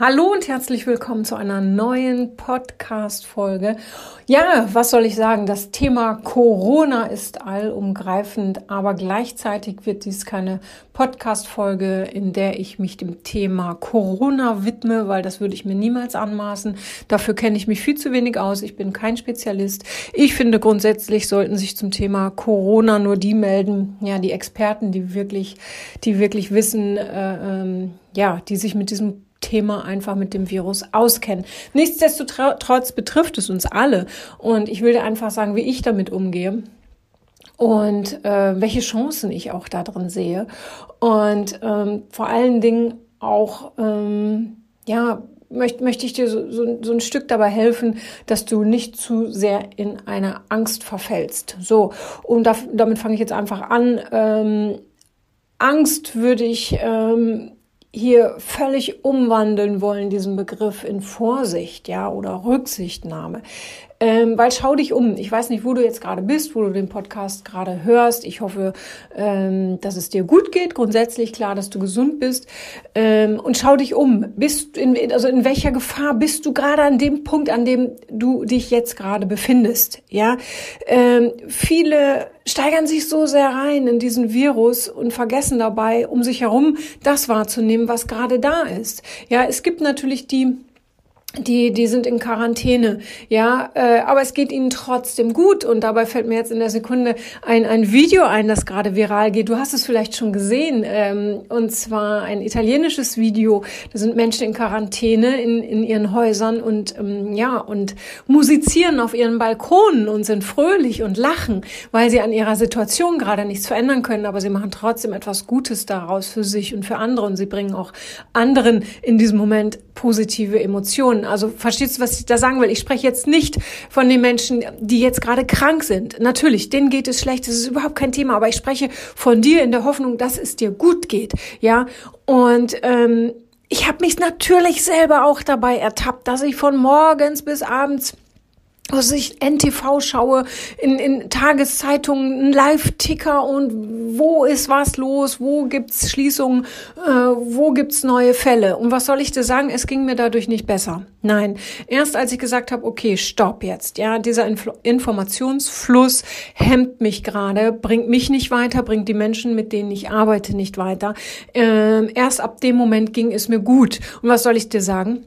Hallo und herzlich willkommen zu einer neuen Podcast-Folge. Ja, was soll ich sagen? Das Thema Corona ist allumgreifend, aber gleichzeitig wird dies keine Podcast-Folge, in der ich mich dem Thema Corona widme, weil das würde ich mir niemals anmaßen. Dafür kenne ich mich viel zu wenig aus. Ich bin kein Spezialist. Ich finde grundsätzlich sollten sich zum Thema Corona nur die melden, ja, die Experten, die wirklich, die wirklich wissen, äh, ähm, ja, die sich mit diesem Thema einfach mit dem Virus auskennen. Nichtsdestotrotz betrifft es uns alle. Und ich will dir einfach sagen, wie ich damit umgehe und äh, welche Chancen ich auch da drin sehe. Und ähm, vor allen Dingen auch, ähm, ja, möchte, möchte ich dir so, so, so ein Stück dabei helfen, dass du nicht zu sehr in eine Angst verfällst. So, und da, damit fange ich jetzt einfach an. Ähm, Angst würde ich ähm, hier völlig umwandeln wollen, diesen Begriff in Vorsicht, ja, oder Rücksichtnahme. Ähm, weil schau dich um. Ich weiß nicht, wo du jetzt gerade bist, wo du den Podcast gerade hörst. Ich hoffe, ähm, dass es dir gut geht. Grundsätzlich klar, dass du gesund bist. Ähm, und schau dich um. Bist in, also in welcher Gefahr bist du gerade an dem Punkt, an dem du dich jetzt gerade befindest? Ja, ähm, viele steigern sich so sehr rein in diesen Virus und vergessen dabei, um sich herum das wahrzunehmen, was gerade da ist. Ja, es gibt natürlich die die, die sind in Quarantäne, ja, äh, aber es geht ihnen trotzdem gut. Und dabei fällt mir jetzt in der Sekunde ein, ein Video ein, das gerade viral geht. Du hast es vielleicht schon gesehen, ähm, und zwar ein italienisches Video. Da sind Menschen in Quarantäne in, in ihren Häusern und ähm, ja und musizieren auf ihren Balkonen und sind fröhlich und lachen, weil sie an ihrer Situation gerade nichts verändern können, aber sie machen trotzdem etwas Gutes daraus für sich und für andere. Und sie bringen auch anderen in diesem Moment positive Emotionen. Also verstehst du, was ich da sagen will? Ich spreche jetzt nicht von den Menschen, die jetzt gerade krank sind. Natürlich, denen geht es schlecht, das ist überhaupt kein Thema, aber ich spreche von dir in der Hoffnung, dass es dir gut geht. Ja, und ähm, ich habe mich natürlich selber auch dabei ertappt, dass ich von morgens bis abends was ich NTV schaue, in, in Tageszeitungen, Live-Ticker und wo ist was los, wo gibt's Schließungen, äh, wo gibt's neue Fälle. Und was soll ich dir sagen? Es ging mir dadurch nicht besser. Nein, erst als ich gesagt habe, okay, stopp jetzt, ja, dieser Infl Informationsfluss hemmt mich gerade, bringt mich nicht weiter, bringt die Menschen, mit denen ich arbeite, nicht weiter. Ähm, erst ab dem Moment ging es mir gut. Und was soll ich dir sagen?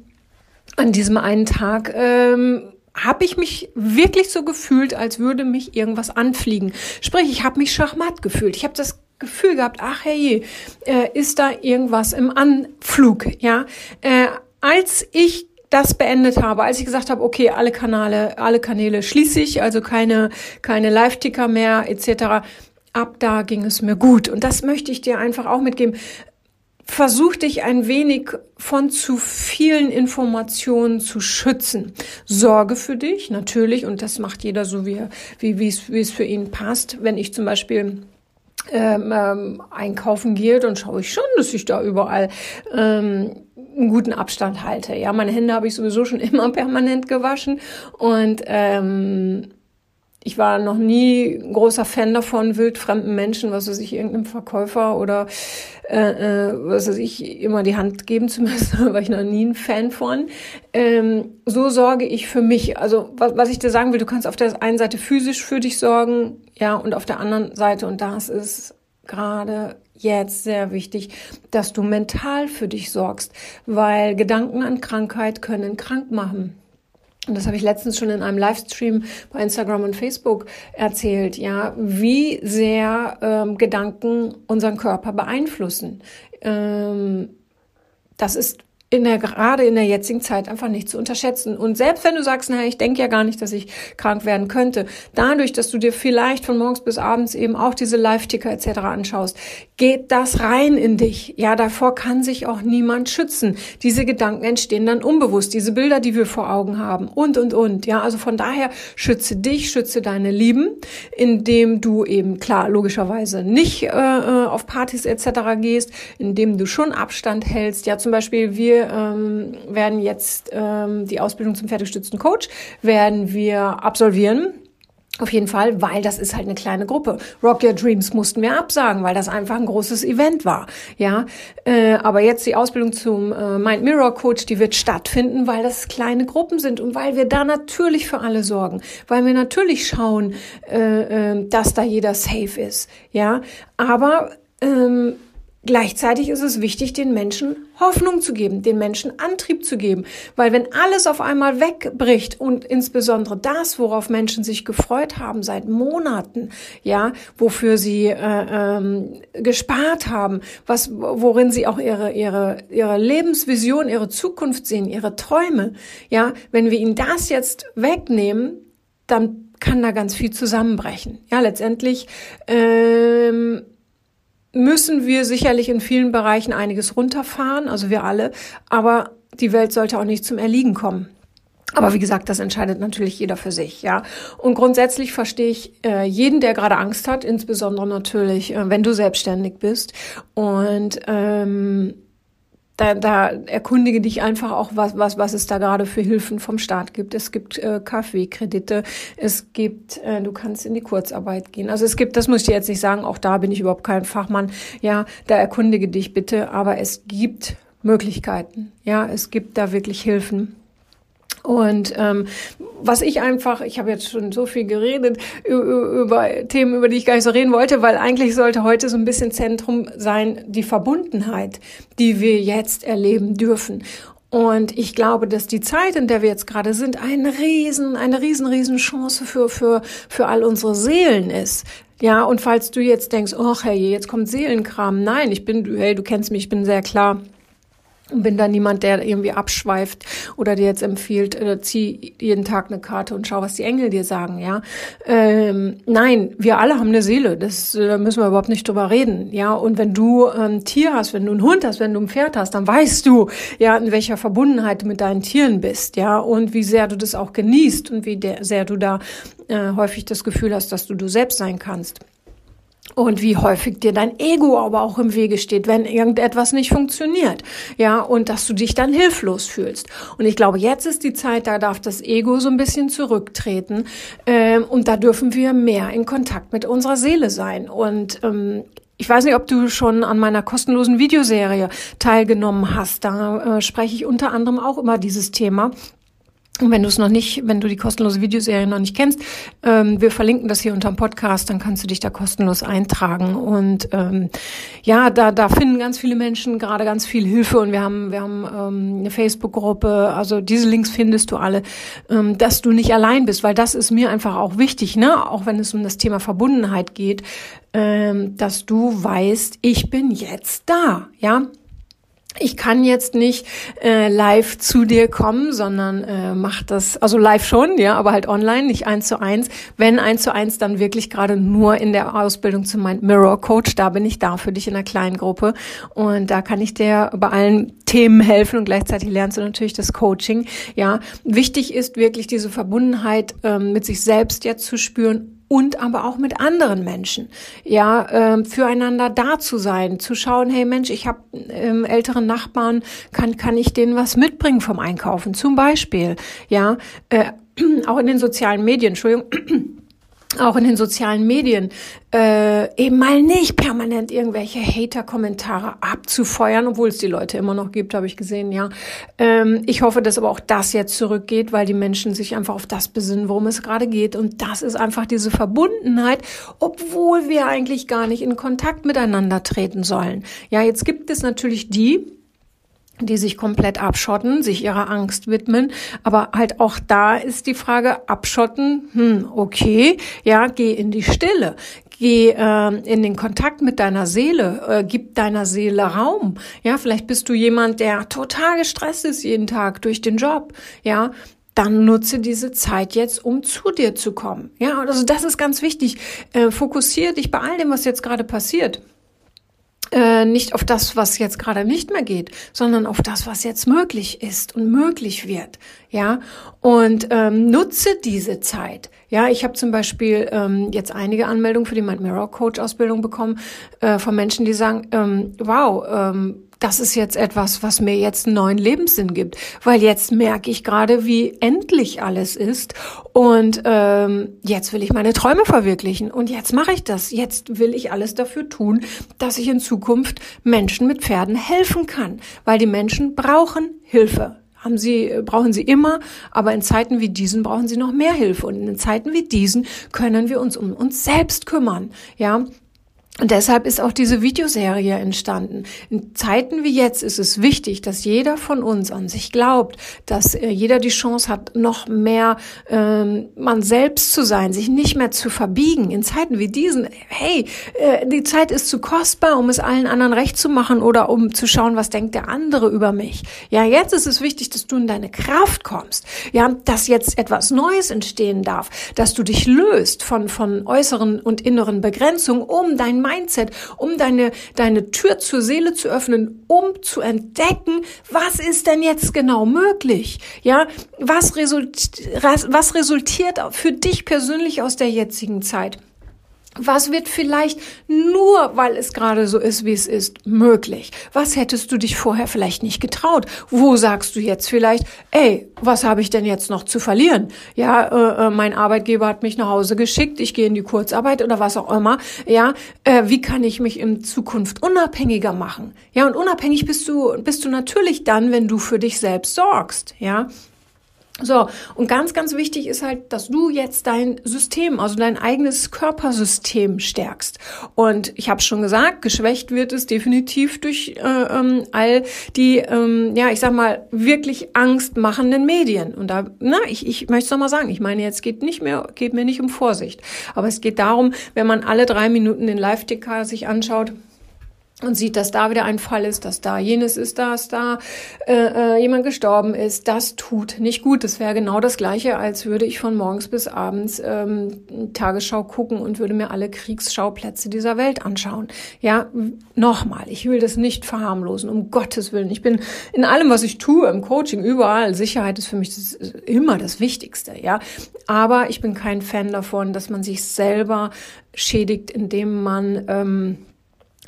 An diesem einen Tag ähm, habe ich mich wirklich so gefühlt, als würde mich irgendwas anfliegen. Sprich, ich habe mich schachmatt gefühlt. Ich habe das Gefühl gehabt, ach hey, äh, ist da irgendwas im Anflug, ja? Äh, als ich das beendet habe, als ich gesagt habe, okay, alle Kanäle, alle Kanäle schließe ich, also keine keine Live-Ticker mehr etc. Ab da ging es mir gut und das möchte ich dir einfach auch mitgeben versuch dich ein wenig von zu vielen Informationen zu schützen. Sorge für dich, natürlich, und das macht jeder so, wie, wie, wie, es, wie es für ihn passt. Wenn ich zum Beispiel ähm, ähm, einkaufen gehe, dann schaue ich schon, dass ich da überall ähm, einen guten Abstand halte. Ja, meine Hände habe ich sowieso schon immer permanent gewaschen und ähm, ich war noch nie großer Fan davon, wildfremden Menschen, was weiß ich, irgendeinem Verkäufer oder äh, äh, was weiß ich, immer die Hand geben zu müssen, war ich noch nie ein Fan von. Ähm, so sorge ich für mich. Also was, was ich dir sagen will, du kannst auf der einen Seite physisch für dich sorgen, ja, und auf der anderen Seite, und das ist gerade jetzt sehr wichtig, dass du mental für dich sorgst, weil Gedanken an Krankheit können krank machen und das habe ich letztens schon in einem Livestream bei Instagram und Facebook erzählt, ja, wie sehr ähm, Gedanken unseren Körper beeinflussen. Ähm, das ist in der, gerade in der jetzigen Zeit einfach nicht zu unterschätzen. Und selbst wenn du sagst, naja, ich denke ja gar nicht, dass ich krank werden könnte, dadurch, dass du dir vielleicht von morgens bis abends eben auch diese Live-Ticker etc. anschaust, geht das rein in dich. Ja, davor kann sich auch niemand schützen. Diese Gedanken entstehen dann unbewusst, diese Bilder, die wir vor Augen haben und, und, und. Ja, also von daher schütze dich, schütze deine Lieben, indem du eben, klar, logischerweise nicht äh, äh auf Partys etc. gehst, indem du schon Abstand hältst. Ja, zum Beispiel wir ähm, werden jetzt ähm, die Ausbildung zum fertiggestützten Coach werden wir absolvieren. Auf jeden Fall, weil das ist halt eine kleine Gruppe. Rock Your Dreams mussten wir absagen, weil das einfach ein großes Event war. Ja, äh, aber jetzt die Ausbildung zum äh, Mind Mirror Coach, die wird stattfinden, weil das kleine Gruppen sind und weil wir da natürlich für alle sorgen, weil wir natürlich schauen, äh, äh, dass da jeder safe ist. Ja, aber ähm, Gleichzeitig ist es wichtig, den Menschen Hoffnung zu geben, den Menschen Antrieb zu geben, weil wenn alles auf einmal wegbricht und insbesondere das, worauf Menschen sich gefreut haben seit Monaten, ja, wofür sie äh, ähm, gespart haben, was, worin sie auch ihre ihre ihre Lebensvision, ihre Zukunft sehen, ihre Träume, ja, wenn wir ihnen das jetzt wegnehmen, dann kann da ganz viel zusammenbrechen. Ja, letztendlich ähm, müssen wir sicherlich in vielen Bereichen einiges runterfahren, also wir alle, aber die Welt sollte auch nicht zum Erliegen kommen. Aber wie gesagt, das entscheidet natürlich jeder für sich, ja. Und grundsätzlich verstehe ich äh, jeden, der gerade Angst hat, insbesondere natürlich, äh, wenn du selbstständig bist. Und ähm, da, da erkundige dich einfach auch, was, was, was es da gerade für Hilfen vom Staat gibt. Es gibt äh, KfW-Kredite, es gibt, äh, du kannst in die Kurzarbeit gehen. Also es gibt, das muss ich dir jetzt nicht sagen, auch da bin ich überhaupt kein Fachmann. Ja, da erkundige dich bitte, aber es gibt Möglichkeiten. Ja, es gibt da wirklich Hilfen. Und ähm, was ich einfach, ich habe jetzt schon so viel geredet über Themen, über die ich gar nicht so reden wollte, weil eigentlich sollte heute so ein bisschen Zentrum sein, die Verbundenheit, die wir jetzt erleben dürfen. Und ich glaube, dass die Zeit, in der wir jetzt gerade sind, eine riesen, eine riesen, riesen Chance für, für, für all unsere Seelen ist. Ja, und falls du jetzt denkst, oh hey, jetzt kommt Seelenkram. Nein, ich bin, hey, du kennst mich, ich bin sehr klar bin da niemand, der irgendwie abschweift oder dir jetzt empfiehlt, äh, zieh jeden Tag eine Karte und schau, was die Engel dir sagen, ja. Ähm, nein, wir alle haben eine Seele, das äh, müssen wir überhaupt nicht drüber reden, ja. Und wenn du ein ähm, Tier hast, wenn du einen Hund hast, wenn du ein Pferd hast, dann weißt du, ja, in welcher Verbundenheit du mit deinen Tieren bist, ja, und wie sehr du das auch genießt und wie sehr du da äh, häufig das Gefühl hast, dass du du selbst sein kannst und wie häufig dir dein Ego aber auch im Wege steht, wenn irgendetwas nicht funktioniert, ja, und dass du dich dann hilflos fühlst. Und ich glaube, jetzt ist die Zeit, da darf das Ego so ein bisschen zurücktreten ähm, und da dürfen wir mehr in Kontakt mit unserer Seele sein. Und ähm, ich weiß nicht, ob du schon an meiner kostenlosen Videoserie teilgenommen hast. Da äh, spreche ich unter anderem auch immer dieses Thema. Und wenn du es noch nicht, wenn du die kostenlose Videoserie noch nicht kennst, ähm, wir verlinken das hier unter dem Podcast, dann kannst du dich da kostenlos eintragen. Und ähm, ja, da, da finden ganz viele Menschen gerade ganz viel Hilfe und wir haben, wir haben ähm, eine Facebook-Gruppe, also diese Links findest du alle, ähm, dass du nicht allein bist, weil das ist mir einfach auch wichtig, ne? Auch wenn es um das Thema Verbundenheit geht, ähm, dass du weißt, ich bin jetzt da, ja ich kann jetzt nicht äh, live zu dir kommen, sondern äh, mach das, also live schon, ja, aber halt online, nicht eins zu eins. Wenn eins zu eins, dann wirklich gerade nur in der Ausbildung zum Mind Mirror Coach. Da bin ich da für dich in einer kleinen Gruppe und da kann ich dir bei allen Themen helfen und gleichzeitig lernst du natürlich das Coaching. Ja, wichtig ist wirklich diese Verbundenheit ähm, mit sich selbst jetzt zu spüren und aber auch mit anderen Menschen, ja, äh, füreinander da zu sein, zu schauen, hey Mensch, ich habe ähm, älteren Nachbarn, kann kann ich denen was mitbringen vom Einkaufen, zum Beispiel, ja, äh, auch in den sozialen Medien, Entschuldigung auch in den sozialen Medien äh, eben mal nicht permanent irgendwelche Hater-Kommentare abzufeuern, obwohl es die Leute immer noch gibt, habe ich gesehen, ja. Ähm, ich hoffe, dass aber auch das jetzt zurückgeht, weil die Menschen sich einfach auf das besinnen, worum es gerade geht. Und das ist einfach diese Verbundenheit, obwohl wir eigentlich gar nicht in Kontakt miteinander treten sollen. Ja, jetzt gibt es natürlich die, die sich komplett abschotten, sich ihrer Angst widmen. Aber halt auch da ist die Frage, abschotten, hm, okay, ja, geh in die Stille. geh äh, in den Kontakt mit deiner Seele, äh, gib deiner Seele Raum. Ja, vielleicht bist du jemand, der total gestresst ist jeden Tag durch den Job. Ja, dann nutze diese Zeit jetzt, um zu dir zu kommen. Ja, also das ist ganz wichtig. Äh, fokussiere dich bei all dem, was jetzt gerade passiert äh, nicht auf das, was jetzt gerade nicht mehr geht, sondern auf das, was jetzt möglich ist und möglich wird. Ja, und ähm, nutze diese Zeit. Ja, ich habe zum Beispiel ähm, jetzt einige Anmeldungen für die Mind Mirror Coach Ausbildung bekommen äh, von Menschen, die sagen, ähm, wow, ähm, das ist jetzt etwas, was mir jetzt einen neuen Lebenssinn gibt, weil jetzt merke ich gerade, wie endlich alles ist und ähm, jetzt will ich meine Träume verwirklichen und jetzt mache ich das. Jetzt will ich alles dafür tun, dass ich in Zukunft Menschen mit Pferden helfen kann, weil die Menschen brauchen Hilfe haben sie, brauchen sie immer, aber in Zeiten wie diesen brauchen sie noch mehr Hilfe. Und in Zeiten wie diesen können wir uns um uns selbst kümmern. Ja, und deshalb ist auch diese Videoserie entstanden. In Zeiten wie jetzt ist es wichtig, dass jeder von uns an sich glaubt, dass äh, jeder die Chance hat, noch mehr ähm, man selbst zu sein, sich nicht mehr zu verbiegen. In Zeiten wie diesen, hey, äh, die Zeit ist zu kostbar, um es allen anderen recht zu machen oder um zu schauen, was denkt der andere über mich. Ja, jetzt ist es wichtig, dass du in deine Kraft kommst. Ja, dass jetzt etwas Neues entstehen darf, dass du dich löst von, von äußeren und inneren Begrenzungen, um dein Mindset, um deine, deine Tür zur Seele zu öffnen, um zu entdecken, was ist denn jetzt genau möglich? Ja, was, result, was resultiert für dich persönlich aus der jetzigen Zeit? Was wird vielleicht nur, weil es gerade so ist, wie es ist, möglich? Was hättest du dich vorher vielleicht nicht getraut? Wo sagst du jetzt vielleicht, ey, was habe ich denn jetzt noch zu verlieren? Ja, äh, äh, mein Arbeitgeber hat mich nach Hause geschickt, ich gehe in die Kurzarbeit oder was auch immer. Ja, äh, wie kann ich mich in Zukunft unabhängiger machen? Ja, und unabhängig bist du, bist du natürlich dann, wenn du für dich selbst sorgst. Ja, so, und ganz, ganz wichtig ist halt, dass du jetzt dein System, also dein eigenes Körpersystem stärkst. Und ich habe schon gesagt, geschwächt wird es definitiv durch äh, ähm, all die, ähm, ja, ich sag mal, wirklich angstmachenden Medien. Und da, na, ich, ich möchte es nochmal sagen, ich meine, jetzt geht nicht mehr, geht mir nicht um Vorsicht. Aber es geht darum, wenn man alle drei Minuten den Live-Ticker sich anschaut, und sieht, dass da wieder ein Fall ist, dass da jenes ist, dass da äh, äh, jemand gestorben ist, das tut nicht gut. Das wäre genau das Gleiche, als würde ich von morgens bis abends ähm, Tagesschau gucken und würde mir alle Kriegsschauplätze dieser Welt anschauen. Ja, nochmal, ich will das nicht verharmlosen, um Gottes Willen. Ich bin in allem, was ich tue, im Coaching, überall, Sicherheit ist für mich das immer das Wichtigste, ja. Aber ich bin kein Fan davon, dass man sich selber schädigt, indem man ähm,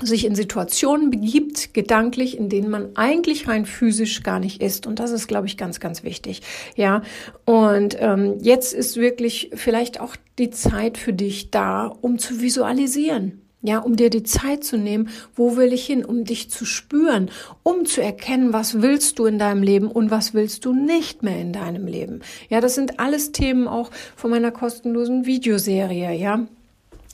sich in Situationen begibt, gedanklich, in denen man eigentlich rein physisch gar nicht ist. Und das ist, glaube ich, ganz, ganz wichtig. Ja, und ähm, jetzt ist wirklich vielleicht auch die Zeit für dich da, um zu visualisieren. Ja, um dir die Zeit zu nehmen, wo will ich hin, um dich zu spüren, um zu erkennen, was willst du in deinem Leben und was willst du nicht mehr in deinem Leben. Ja, das sind alles Themen auch von meiner kostenlosen Videoserie, ja.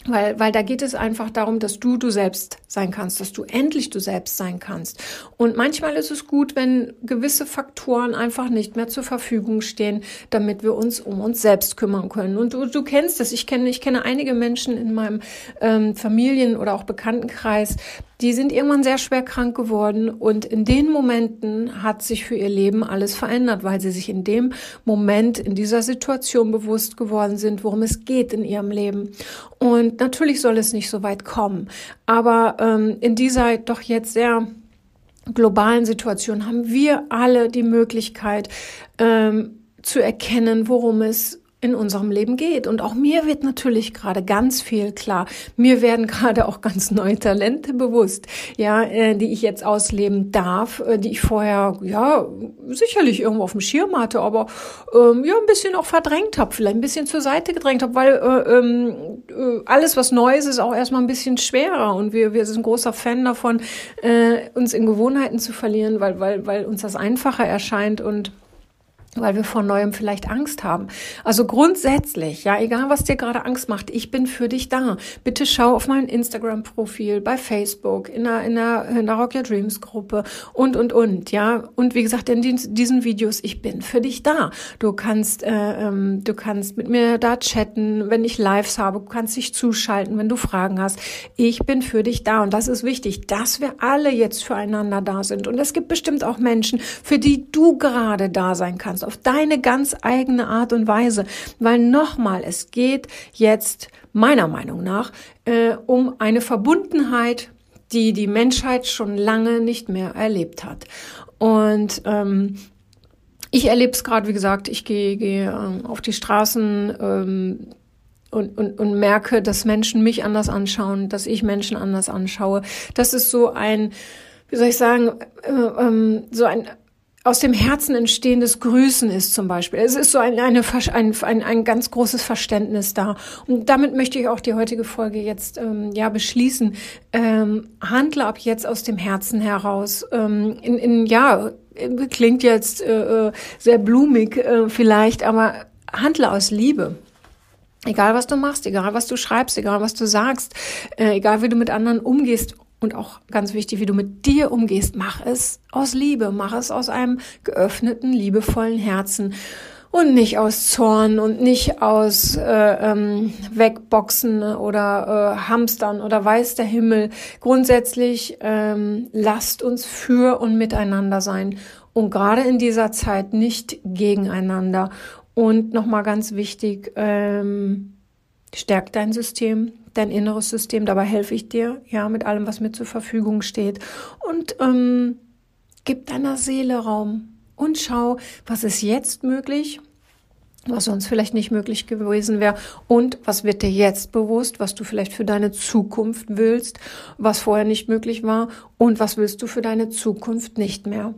Weil, weil da geht es einfach darum, dass du du selbst sein kannst, dass du endlich du selbst sein kannst. Und manchmal ist es gut, wenn gewisse Faktoren einfach nicht mehr zur Verfügung stehen, damit wir uns um uns selbst kümmern können. Und du, du kennst es. Ich kenne, ich kenne einige Menschen in meinem ähm, Familien- oder auch Bekanntenkreis, die sind irgendwann sehr schwer krank geworden und in den Momenten hat sich für ihr Leben alles verändert, weil sie sich in dem Moment, in dieser Situation bewusst geworden sind, worum es geht in ihrem Leben. Und natürlich soll es nicht so weit kommen, aber ähm, in dieser doch jetzt sehr globalen Situation haben wir alle die Möglichkeit ähm, zu erkennen, worum es in unserem Leben geht. Und auch mir wird natürlich gerade ganz viel klar. Mir werden gerade auch ganz neue Talente bewusst, ja, äh, die ich jetzt ausleben darf, äh, die ich vorher, ja, sicherlich irgendwo auf dem Schirm hatte, aber ähm, ja, ein bisschen auch verdrängt habe, vielleicht ein bisschen zur Seite gedrängt habe, weil äh, ähm, äh, alles, was Neues ist, auch erstmal ein bisschen schwerer. Und wir, wir sind ein großer Fan davon, äh, uns in Gewohnheiten zu verlieren, weil, weil, weil uns das einfacher erscheint und weil wir vor Neuem vielleicht Angst haben. Also grundsätzlich, ja, egal was dir gerade Angst macht, ich bin für dich da. Bitte schau auf mein Instagram-Profil, bei Facebook, in der, in der, in der Rock Your Dreams Gruppe und, und, und, ja. Und wie gesagt, in diesen Videos, ich bin für dich da. Du kannst, äh, ähm, du kannst mit mir da chatten, wenn ich Lives habe, du kannst dich zuschalten, wenn du Fragen hast. Ich bin für dich da. Und das ist wichtig, dass wir alle jetzt füreinander da sind. Und es gibt bestimmt auch Menschen, für die du gerade da sein kannst auf deine ganz eigene Art und Weise. Weil nochmal, es geht jetzt meiner Meinung nach äh, um eine Verbundenheit, die die Menschheit schon lange nicht mehr erlebt hat. Und ähm, ich erlebe es gerade, wie gesagt, ich gehe, gehe ähm, auf die Straßen ähm, und, und, und merke, dass Menschen mich anders anschauen, dass ich Menschen anders anschaue. Das ist so ein, wie soll ich sagen, äh, ähm, so ein aus dem Herzen entstehendes Grüßen ist zum Beispiel. Es ist so ein, eine, ein, ein, ein ganz großes Verständnis da. Und damit möchte ich auch die heutige Folge jetzt ähm, ja beschließen. Ähm, handle ab jetzt aus dem Herzen heraus. Ähm, in, in, ja, klingt jetzt äh, äh, sehr blumig äh, vielleicht, aber handle aus Liebe. Egal was du machst, egal was du schreibst, egal was du sagst, äh, egal wie du mit anderen umgehst und auch ganz wichtig, wie du mit dir umgehst, mach es aus Liebe, mach es aus einem geöffneten, liebevollen Herzen. Und nicht aus Zorn und nicht aus äh, ähm, Wegboxen oder äh, Hamstern oder weiß der Himmel. Grundsätzlich ähm, lasst uns für und miteinander sein. Und gerade in dieser Zeit nicht gegeneinander. Und nochmal ganz wichtig, ähm, stärkt dein System, dein inneres System. Dabei helfe ich dir, ja, mit allem, was mir zur Verfügung steht. Und ähm, gib deiner Seele Raum und schau, was ist jetzt möglich, was sonst vielleicht nicht möglich gewesen wäre und was wird dir jetzt bewusst, was du vielleicht für deine Zukunft willst, was vorher nicht möglich war und was willst du für deine Zukunft nicht mehr.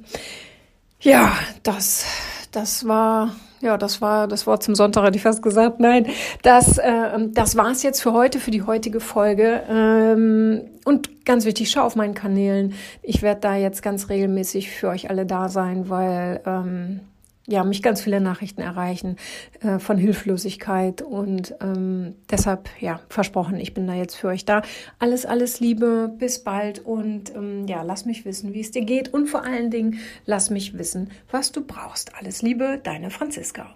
Ja, das, das war ja, das war das Wort zum Sonntag, hätte ich fast gesagt. Nein, das, äh, das war es jetzt für heute, für die heutige Folge. Ähm, und ganz wichtig, schau auf meinen Kanälen. Ich werde da jetzt ganz regelmäßig für euch alle da sein, weil ähm, ja, mich ganz viele Nachrichten erreichen äh, von Hilflosigkeit und ähm, deshalb, ja, versprochen, ich bin da jetzt für euch da. Alles, alles Liebe, bis bald und ähm, ja, lass mich wissen, wie es dir geht und vor allen Dingen lass mich wissen, was du brauchst. Alles Liebe, deine Franziska.